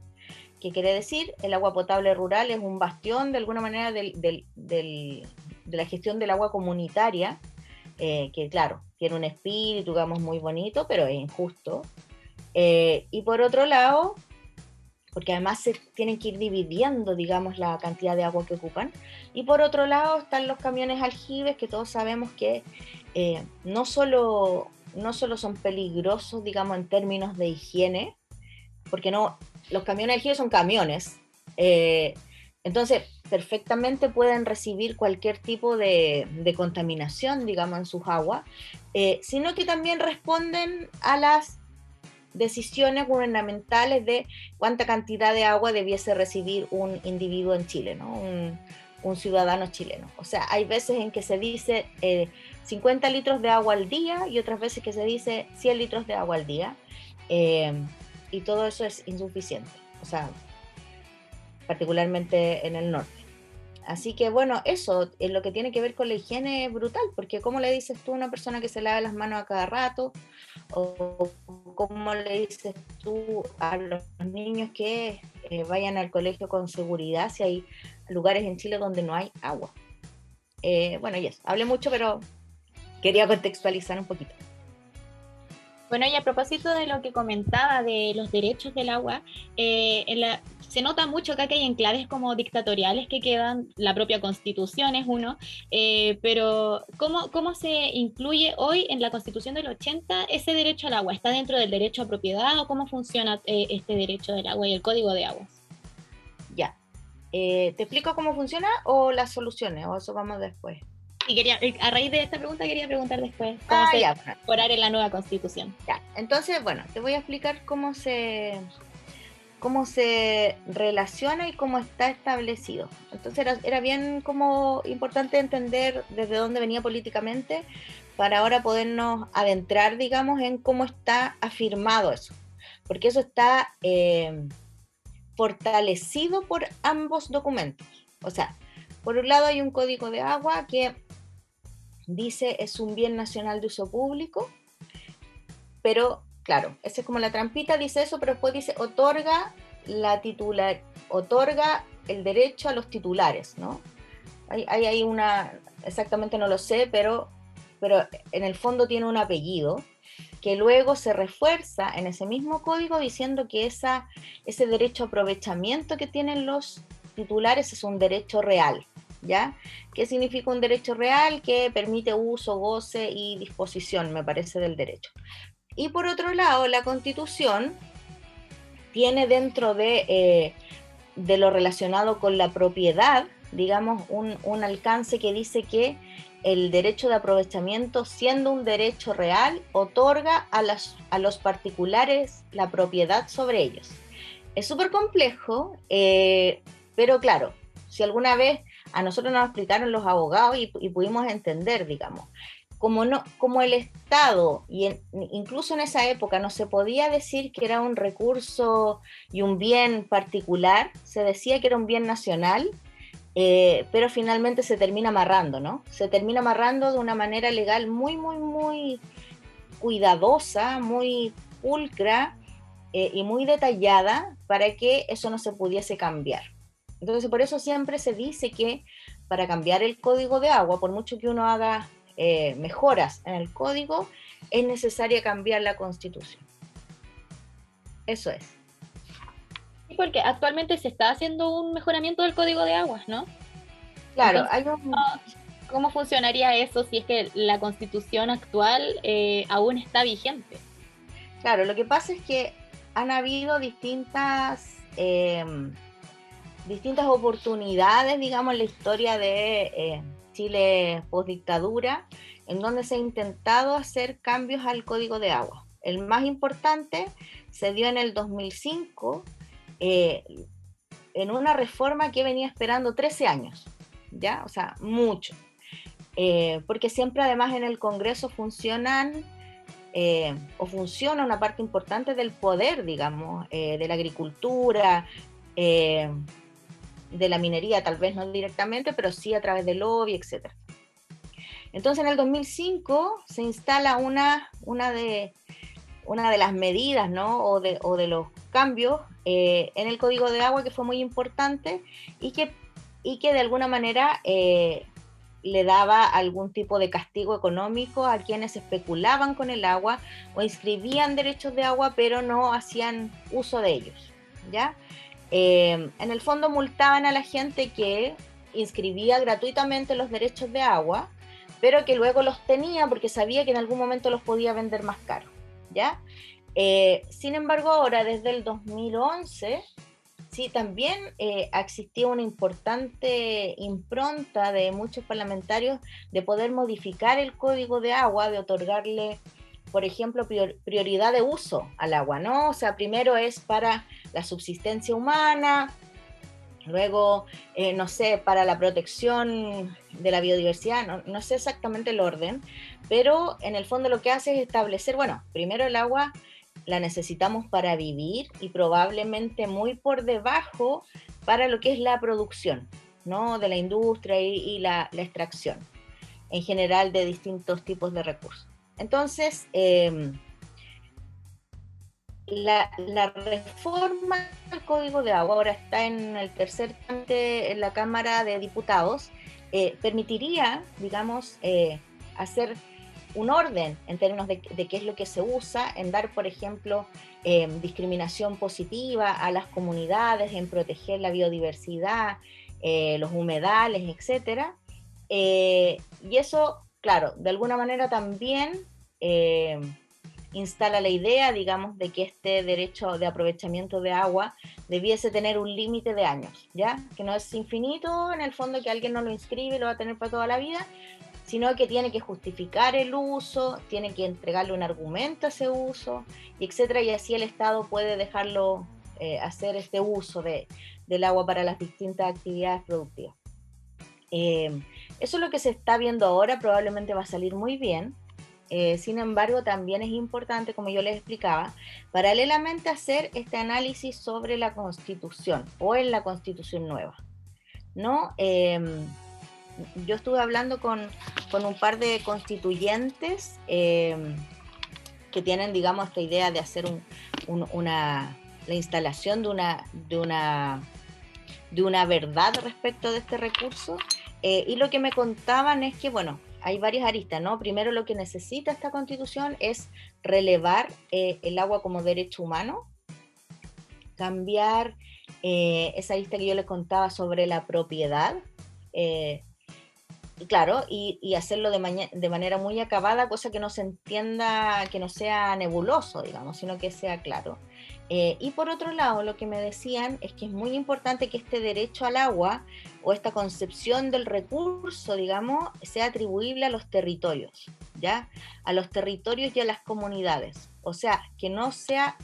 ¿Qué quiere decir? El agua potable rural es un bastión de alguna manera de la gestión del agua comunitaria, eh, que claro, tiene un espíritu, digamos, muy bonito, pero es injusto. Eh, y por otro lado, porque además se tienen que ir dividiendo, digamos, la cantidad de agua que ocupan. Y por otro lado están los camiones aljibes, que todos sabemos que eh, no, solo, no solo son peligrosos, digamos, en términos de higiene, porque no, los camiones aljibes son camiones, eh, entonces perfectamente pueden recibir cualquier tipo de, contaminación, digamos, en sus aguas, eh, sino que también responden a las decisiones gubernamentales de cuánta cantidad de agua debiese recibir un individuo en Chile, ¿no? un, un ciudadano chileno. O sea, hay veces en que se dice eh, 50 litros de agua al día y otras veces que se dice 100 litros de agua al día. eh, y todo eso es insuficiente, o sea, particularmente en el norte. Así que bueno, eso es lo que tiene que ver con la higiene es brutal, porque ¿cómo le dices tú a una persona que se lave las manos a cada rato? ¿O cómo le dices tú a los niños que eh, vayan al colegio con seguridad si hay lugares en Chile donde no hay agua? Eh, bueno, ya, hablé mucho, pero quería contextualizar un poquito. Bueno, y a propósito de lo que comentaba de los derechos del agua, eh, en la- se nota mucho acá que hay enclaves como dictatoriales que quedan, la propia constitución es uno, eh, pero ¿cómo, ¿cómo se incluye hoy en la constitución del 80 ese derecho al agua? ¿Está dentro del derecho a propiedad o cómo funciona eh, este derecho del agua y el código de aguas? Ya. ¿Te explico cómo funciona o las soluciones? O eso vamos después. Y quería, a raíz de esta pregunta quería preguntar después cómo Ah, se ya. incorporar en la nueva constitución. Ya, entonces, bueno, te voy a explicar cómo se, cómo se relaciona y cómo está establecido. Entonces era, era bien como importante entender desde dónde venía políticamente para ahora podernos adentrar, digamos, en cómo está afirmado eso. Porque eso está eh, fortalecido por ambos documentos. O sea, por un lado hay un código de agua que dice es un bien nacional de uso público, pero claro, esa es como la trampita, dice eso, pero después dice otorga la titular, otorga el derecho a los titulares, ¿no? Hay, hay, una, exactamente no lo sé, pero, pero en el fondo tiene un apellido que luego se refuerza en ese mismo código diciendo que esa, ese derecho a aprovechamiento que tienen los titulares es un derecho real, ¿ya? ¿Qué significa un derecho real? Que permite uso, goce y disposición, me parece, del derecho. Y por otro lado, la constitución tiene dentro de, eh, de lo relacionado con la propiedad, digamos, un, un alcance que dice que el derecho de aprovechamiento, siendo un derecho real, otorga a, las, a los particulares la propiedad sobre ellos. Es súper complejo, eh, pero claro, si alguna vez a nosotros nos explicaron los abogados y, pudimos entender, digamos, como, no, como el Estado, y incluso en esa época no se podía decir que era un recurso y un bien particular, se decía que era un bien nacional, eh, pero finalmente se termina amarrando, ¿no? Se termina amarrando de una manera legal muy, muy, muy cuidadosa, muy pulcra eh, y muy detallada para que eso no se pudiese cambiar. Entonces, por eso siempre se dice que para cambiar el código de agua, por mucho que uno haga eh, mejoras en el código, es necesaria cambiar la constitución. Eso es. Sí, porque actualmente se está haciendo un mejoramiento del código de aguas, ¿no? Claro, Entonces, hay un... ¿Cómo funcionaría eso si es que la constitución actual eh, aún está vigente? Claro, lo que pasa es que han habido distintas, eh, distintas oportunidades, digamos, en la historia de eh, Chile post-dictadura, en donde se ha intentado hacer cambios al código de agua. El más importante se dio en el 2005, eh, en una reforma que venía esperando 13 años, ¿ya? O sea, mucho. Eh, porque siempre además en el Congreso funcionan eh, o funciona una parte importante del poder, digamos, de la agricultura, de la minería, tal vez no directamente, pero sí a través del lobby, etc. Entonces en el 2005 se instala una, una, de, una de las medidas ¿no? o, de, o de los cambios eh, en el código de agua que fue muy importante y que, y que de alguna manera eh, le daba algún tipo de castigo económico a quienes especulaban con el agua o inscribían derechos de agua pero no hacían uso de ellos. ¿ya? Eh, en el fondo multaban a la gente que inscribía gratuitamente los derechos de agua, pero que luego los tenía porque sabía que en algún momento los podía vender más caro. ¿ya? Eh, sin embargo, ahora desde el 2011 sí, también eh, una importante impronta de muchos parlamentarios de poder modificar el código de agua, de otorgarle, por ejemplo, prioridad de uso al agua, ¿no? O sea, primero es para la subsistencia humana, luego, eh, no sé, para la protección de la biodiversidad, no, no sé exactamente el orden, pero en el fondo lo que hace es establecer, bueno, primero el agua la necesitamos para vivir y probablemente muy por debajo para lo que es la producción ¿no? de la industria y, la, extracción en general de distintos tipos de recursos. Entonces, em, la, reforma del Código de Agua ahora está en el tercer trámite en la Cámara de Diputados, eh, permitiría, digamos, eh, hacer un orden en términos de, qué es lo que se usa, en dar, por ejemplo, em, discriminación positiva a las comunidades, en proteger la biodiversidad, eh, los humedales, etc. Y eso, claro, de alguna manera también em, instala la idea, digamos, de que este derecho de aprovechamiento de agua debiese tener un límite de años, ¿ya? Que no es infinito, en el fondo que alguien no lo inscribe y lo va a tener para toda la vida, sino que tiene que justificar el uso, tiene que entregarle un argumento a ese uso, y etcétera, y así el Estado puede dejarlo eh, hacer este uso de, del agua para las distintas actividades productivas. Eh, eso es lo que se está viendo ahora, probablemente va a salir muy bien. Eh, sin embargo, también es importante, como yo les explicaba, paralelamente hacer este análisis sobre la constitución o en la constitución nueva. ¿no? yo estuve hablando con, un par de constituyentes em, que tienen, digamos, esta idea de hacer una, la instalación de una, de, una, de una verdad respecto de este recurso. Eh, y lo que me contaban es que, bueno, hay varias aristas, ¿no? Primero lo que necesita esta constitución es relevar eh, el agua como derecho humano, cambiar eh, esa arista que yo les contaba sobre la propiedad, claro, y, hacerlo de, de, manera muy acabada, cosa que no se entienda, que no sea nebuloso, digamos, sino que sea claro. Eh, y por otro lado, lo que me decían es que es muy importante que este derecho al agua o esta concepción del recurso, digamos, sea atribuible a los territorios, ¿ya? A los territorios y a las comunidades. O sea, que no sea,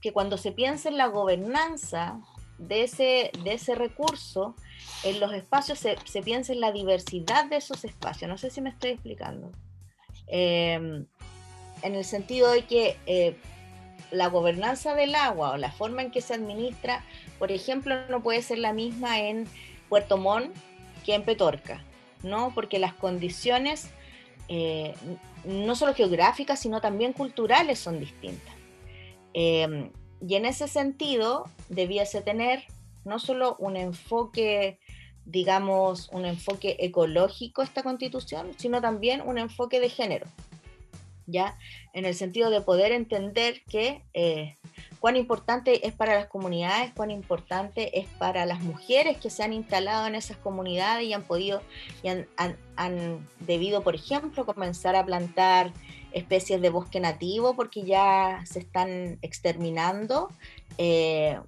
que cuando se piense en la gobernanza de ese, de ese recurso, en los espacios se, se, piensa en la diversidad de esos espacios. No sé si me estoy explicando. Em, en el sentido de que eh, la gobernanza del agua o la forma en que se administra, por ejemplo, no puede ser la misma en Puerto Montt que en Petorca, ¿no? Porque las condiciones, eh, no solo geográficas, sino también culturales, son distintas. Em, y en ese sentido, debiese tener no solo un enfoque, digamos, un enfoque ecológico esta constitución, sino también un enfoque de género, ¿ya? En el sentido de poder entender que eh, cuán importante es para las comunidades, cuán importante es para las mujeres que se han instalado en esas comunidades y han podido, y han, debido, por ejemplo, comenzar a plantar especies de bosque nativo porque ya se están exterminando. Eh,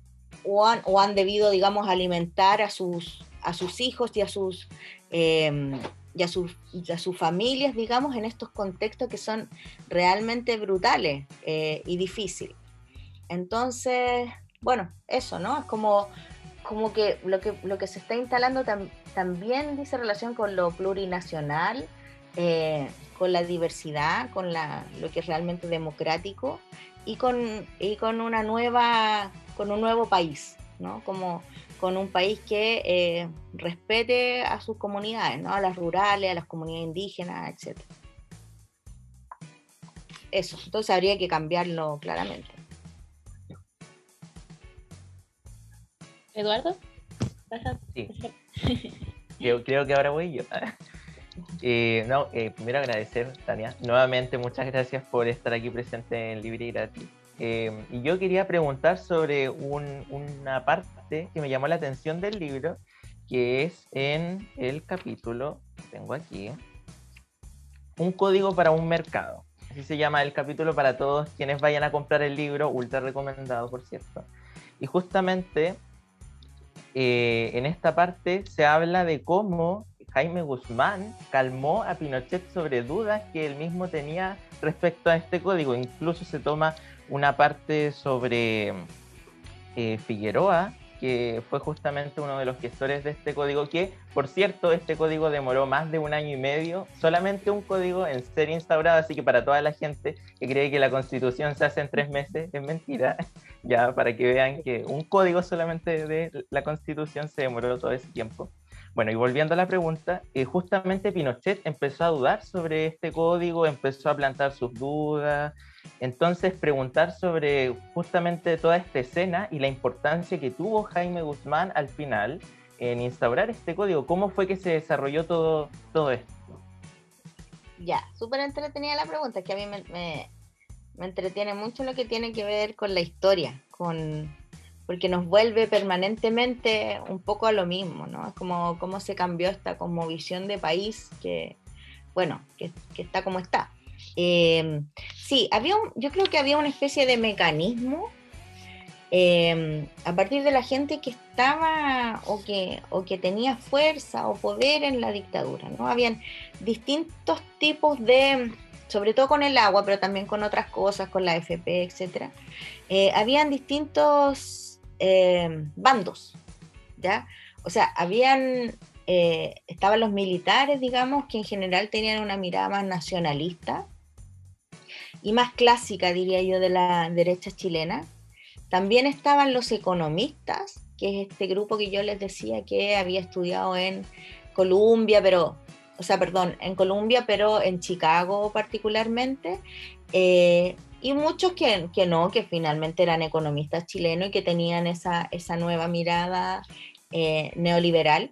o han, debido, digamos, alimentar a sus, a sus hijos y a sus, em, y, a sus, a sus familias, digamos, en estos contextos que son realmente brutales eh, y difíciles. Entonces, bueno, eso, ¿no? Es como, como que, lo que lo que se está instalando también dice relación con lo plurinacional, eh, con la diversidad, con la, lo que es realmente democrático y con, y con una nueva con un nuevo país, ¿no? Como, con un país que eh, respete a sus comunidades, ¿no? a las rurales, a las comunidades indígenas, etc. Eso, entonces habría que cambiarlo claramente. Eduardo, Sí. Yo (laughs) creo que ahora voy yo. (laughs) Eh, no, eh, primero agradecer, Tania. Nuevamente, muchas gracias por estar aquí presente en Libre y Gratis. Eh, y yo quería preguntar sobre un- una parte que me llamó la atención del libro, que es en el capítulo, tengo aquí, un código para un mercado. Así se llama el capítulo para todos quienes vayan a comprar el libro, ultra recomendado, por cierto. Y justamente eh, en esta parte se habla de cómo Jaime Guzmán calmó a Pinochet sobre dudas que él mismo tenía respecto a este código. Incluso se toma una parte sobre eh, Figueroa, que fue justamente uno de los gestores de este código, que por cierto, este código demoró más de un año y medio, solamente un código en ser instaurado, así que para toda la gente que cree que la constitución se hace en tres meses, es mentira, (laughs) ya para que vean que un código solamente de la constitución se demoró todo ese tiempo. Bueno, y volviendo a la pregunta, eh, justamente Pinochet empezó a dudar sobre este código, empezó a plantar sus dudas, entonces preguntar sobre justamente toda esta escena y la importancia que tuvo Jaime Guzmán al final en instaurar este código, cómo fue que se desarrolló todo, todo esto. Ya, súper entretenida la pregunta, que a mí me, me- me entretiene mucho lo que tiene que ver con la historia, con porque nos vuelve permanentemente un poco a lo mismo, ¿no? Es como cómo se cambió esta como visión de país que, bueno, que, está como está. Eh, sí, había un- yo creo que había una especie de mecanismo eh, a partir de la gente que estaba o que, o que tenía fuerza o poder en la dictadura, ¿no? Habían distintos tipos de, sobre todo con el agua, pero también con otras cosas, con la FP, etcétera. eh, habían distintos eh, bandos, ¿ya? O sea, habían, eh, estaban los militares, digamos, que en general tenían una mirada más nacionalista y más clásica, diría yo, de la derecha chilena. También estaban los economistas, que es este grupo que yo les decía que había estudiado en Columbia, pero, o sea, perdón, en Columbia, pero en Chicago particularmente. eh, y muchos que, que no, que finalmente eran economistas chilenos y que tenían esa, esa nueva mirada eh, neoliberal.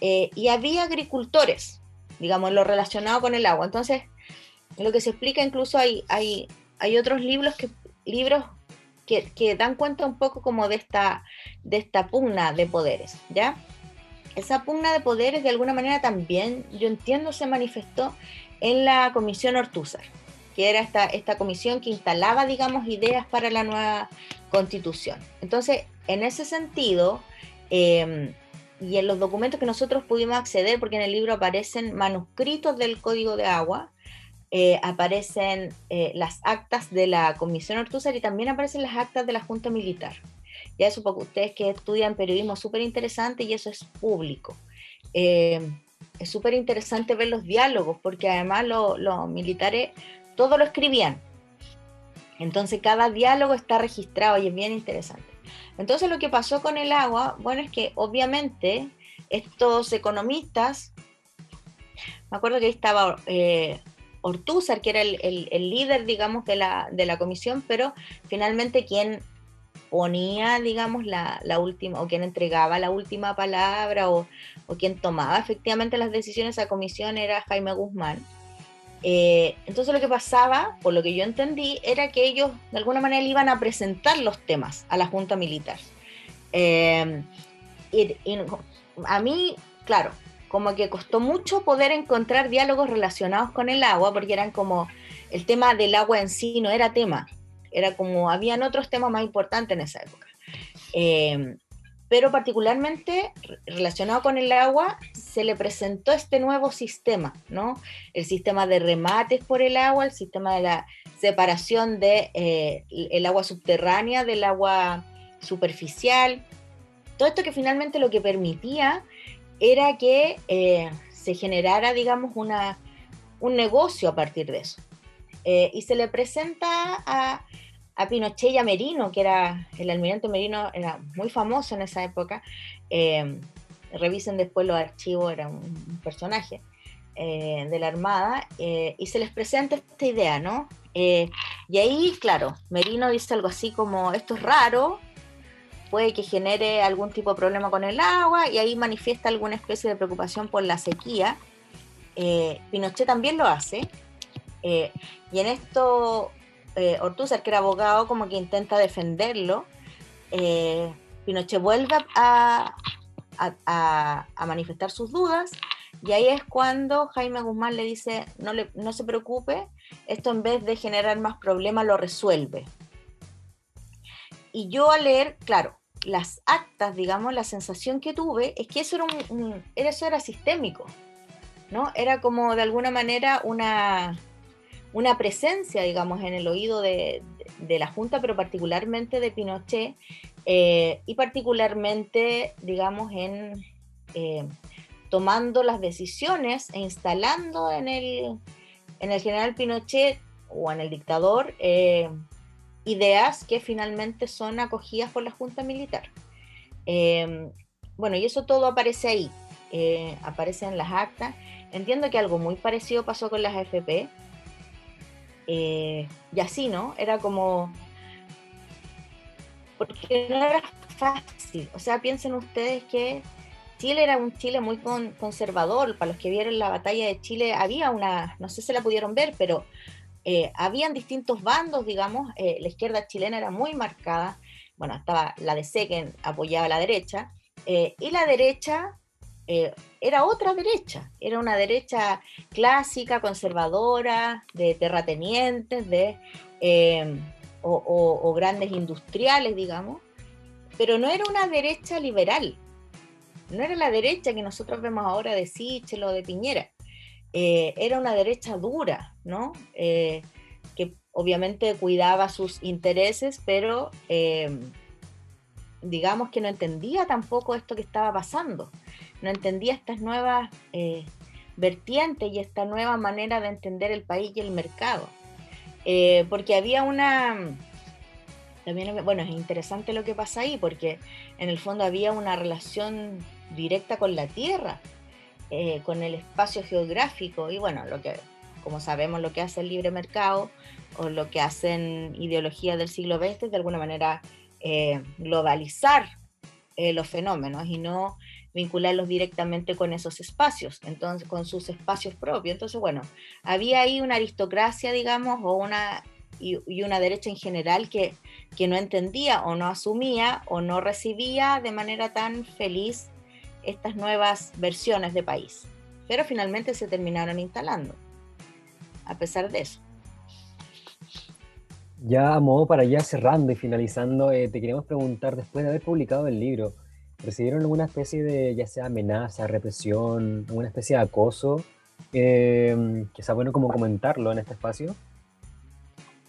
Eh, y había agricultores, digamos, lo relacionado con el agua. Entonces, lo que se explica incluso hay, hay, hay otros libros que, libros que, que dan cuenta un poco como de esta, de esta pugna de poderes, ¿ya? Esa pugna de poderes de alguna manera también, yo entiendo, se manifestó en la comisión Ortúzar, que era esta, esta comisión que instalaba, digamos, ideas para la nueva constitución. Entonces, en ese sentido, eh, y en los documentos que nosotros pudimos acceder, porque en el libro aparecen manuscritos del Código de Agua, eh, aparecen eh, las actas de la Comisión Ortúzar y también aparecen las actas de la Junta Militar. Ya eso porque ustedes que estudian periodismo es súper interesante y eso es público. Eh, es súper interesante ver los diálogos porque además lo- los militares todo lo escribían. Entonces cada diálogo está registrado y es bien interesante. Entonces lo que pasó con el agua, bueno, es que obviamente estos economistas, me acuerdo que ahí estaba eh, Ortúzar, que era el, el- el líder, digamos, de la, de la comisión, pero finalmente quien ponía, digamos, la, la última, o quien entregaba la última palabra, o, o quien tomaba efectivamente las decisiones a comisión era Jaime Guzmán. Eh, entonces lo que pasaba, por lo que yo entendí, era que ellos de alguna manera iban a presentar los temas a la Junta Militar. Eh, y, y a mí, claro, como que costó mucho poder encontrar diálogos relacionados con el agua, porque eran como el tema del agua en sí no era tema, era como habían otros temas más importantes en esa época. Eh, pero particularmente re- relacionado con el agua, se le presentó este nuevo sistema, ¿no? El sistema de remates por el agua, el sistema de la separación de eh, el agua subterránea del agua superficial, todo esto que finalmente lo que permitía era que eh, se generara, digamos, una, un negocio a partir de eso. Eh, y se le presenta a, a Pinochet y a Merino, que era el almirante Merino, era muy famoso en esa época. Eh, revisen después los archivos, era un, personaje eh, de la Armada, y se les presenta esta idea, ¿no? y ahí, claro, Merino dice algo así como, esto es raro, puede que genere algún tipo de problema con el agua, y ahí manifiesta alguna especie de preocupación por la sequía. Pinochet también lo hace, y en esto eh, Ortúzar, que era abogado, como que intenta defenderlo. Eh, Pinochet vuelve a, manifestar sus dudas y ahí es cuando Jaime Guzmán le dice, no, le, no se preocupe, esto en vez de generar más problemas lo resuelve. Y yo al leer, claro, las actas, digamos, la sensación que tuve es que eso era, un, eso era sistémico, ¿no? Era como de alguna manera una, una presencia, digamos, en el oído de, la Junta, pero particularmente de Pinochet, eh, y particularmente, digamos, en eh, tomando las decisiones e instalando en el, en el general Pinochet o en el dictador eh, ideas que finalmente son acogidas por la Junta Militar. bueno, y eso todo aparece ahí, aparece en las actas. Entiendo que algo muy parecido pasó con las AFP, eh, y así, ¿no? Era como... Porque no era fácil. O sea, piensen ustedes que Chile era un Chile muy conservador. Para los que vieron la batalla de Chile, había una, no sé si la pudieron ver, pero eh, habían distintos bandos, digamos. Eh, la izquierda chilena era muy marcada. Bueno, estaba la DC que apoyaba a la derecha. y la derecha eh, era otra derecha, era una derecha clásica, conservadora, de terratenientes, de, em, o, grandes industriales, digamos, pero no era una derecha liberal, no era la derecha que nosotros vemos ahora de Sichel o de Piñera, eh, era una derecha dura, ¿no? Eh, que obviamente cuidaba sus intereses, pero em, digamos que no entendía tampoco esto que estaba pasando no entendía estas nuevas eh, vertientes y esta nueva manera de entender el país y el mercado. Eh, porque había una... También, bueno, es interesante lo que pasa ahí, porque en el fondo había una relación directa con la tierra, eh, con el espacio geográfico, y bueno, lo que, como sabemos, lo que hace el libre mercado o lo que hacen ideologías del siglo XX, de alguna manera globalizar los fenómenos y no vincularlos directamente con esos espacios, entonces con sus espacios propios. Entonces, bueno, había ahí una aristocracia, digamos, o una y, una derecha en general que, que no entendía o no asumía o no recibía de manera tan feliz estas nuevas versiones de país. Pero finalmente se terminaron instalando, a pesar de eso. Ya a modo para ya cerrando y finalizando, eh, te queríamos preguntar, después de haber publicado el libro, recibieron alguna especie de, ya sea amenaza, represión, alguna especie de acoso, eh, que sea bueno como comentarlo en este espacio.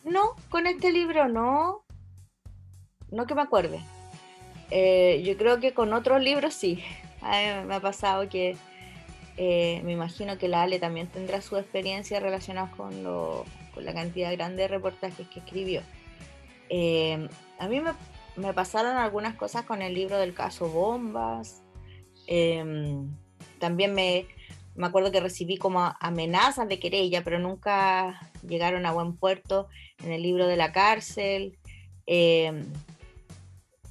No, con este libro no, no que me acuerde. Eh, yo creo que con otros libros sí. (laughs) me ha pasado que eh, me imagino que la Ale también tendrá su experiencia relacionada con, con la cantidad grande de reportajes que escribió. a mí me, me pasaron algunas cosas con el libro del caso Bombas. Em, también me, me, acuerdo que recibí como amenazas de querella, pero nunca llegaron a buen puerto en el libro de la cárcel. Em,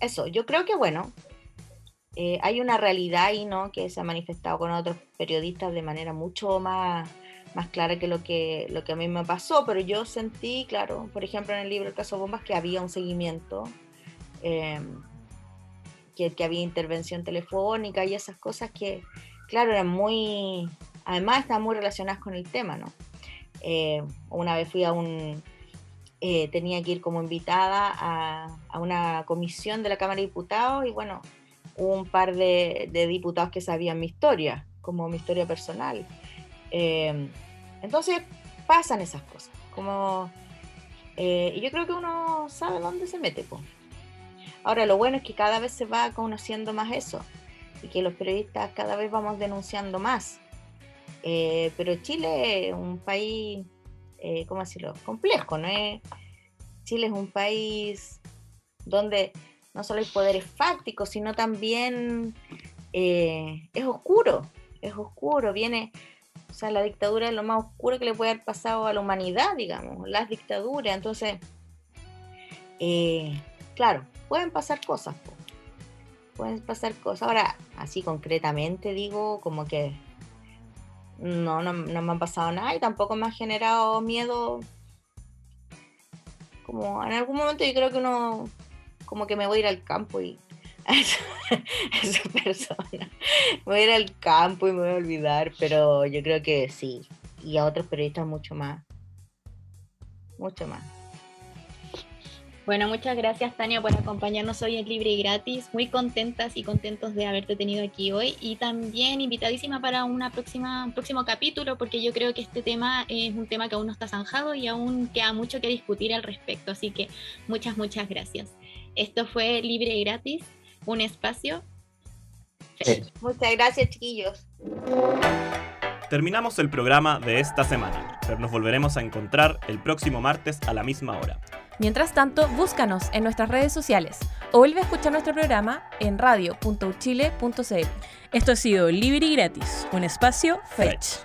eso, yo creo que bueno, eh, hay una realidad ahí, ¿no? Que se ha manifestado con otros periodistas de manera mucho más, más clara que lo, que lo que a mí me pasó, pero yo sentí, claro, por ejemplo, en el libro El caso Bombas, que había un seguimiento Em, que, había intervención telefónica y esas cosas que, claro, eran muy, además estaban muy relacionadas con el tema, ¿no? Eh, una vez fui a un, eh, tenía que ir como invitada a, una comisión de la Cámara de Diputados y bueno, un par de, diputados que sabían mi historia, como mi historia personal. Em, entonces pasan esas cosas, como, eh, y yo creo que uno sabe dónde se mete, pues. Ahora, lo bueno es que cada vez se va conociendo más eso y que los periodistas cada vez vamos denunciando más. Eh, pero Chile es un país, eh, ¿cómo decirlo?, complejo, no es, Chile es un país donde no solo hay poderes fácticos, sino también eh, es oscuro, es oscuro, viene, o sea, la dictadura es lo más oscuro que le puede haber pasado a la humanidad, digamos, las dictaduras, entonces, eh, claro, pueden pasar cosas, pueden pasar cosas, ahora, así concretamente digo, como que no, no, me han pasado nada y tampoco me ha generado miedo como en algún momento yo creo que uno como que me voy a ir al campo y (laughs) a esa, persona. Me voy a ir al campo y me voy a olvidar, pero yo creo que sí. Y a otros periodistas mucho más. Mucho más. Bueno, muchas gracias Tania por acompañarnos hoy en Libre y Gratis. Muy contentas y contentos de haberte tenido aquí hoy y también invitadísima para una próxima, un próximo capítulo porque yo creo que este tema es un tema que aún no está zanjado y aún queda mucho que discutir al respecto. Así que muchas, muchas gracias. Esto fue Libre y Gratis, un espacio. Muchas gracias chiquillos. Terminamos el programa de esta semana, pero nos volveremos a encontrar el próximo martes a la misma hora. Mientras tanto, búscanos en nuestras redes sociales o vuelve a escuchar nuestro programa en radio.uchile.cl. Esto ha sido Libre y Gratis, un espacio Fetch.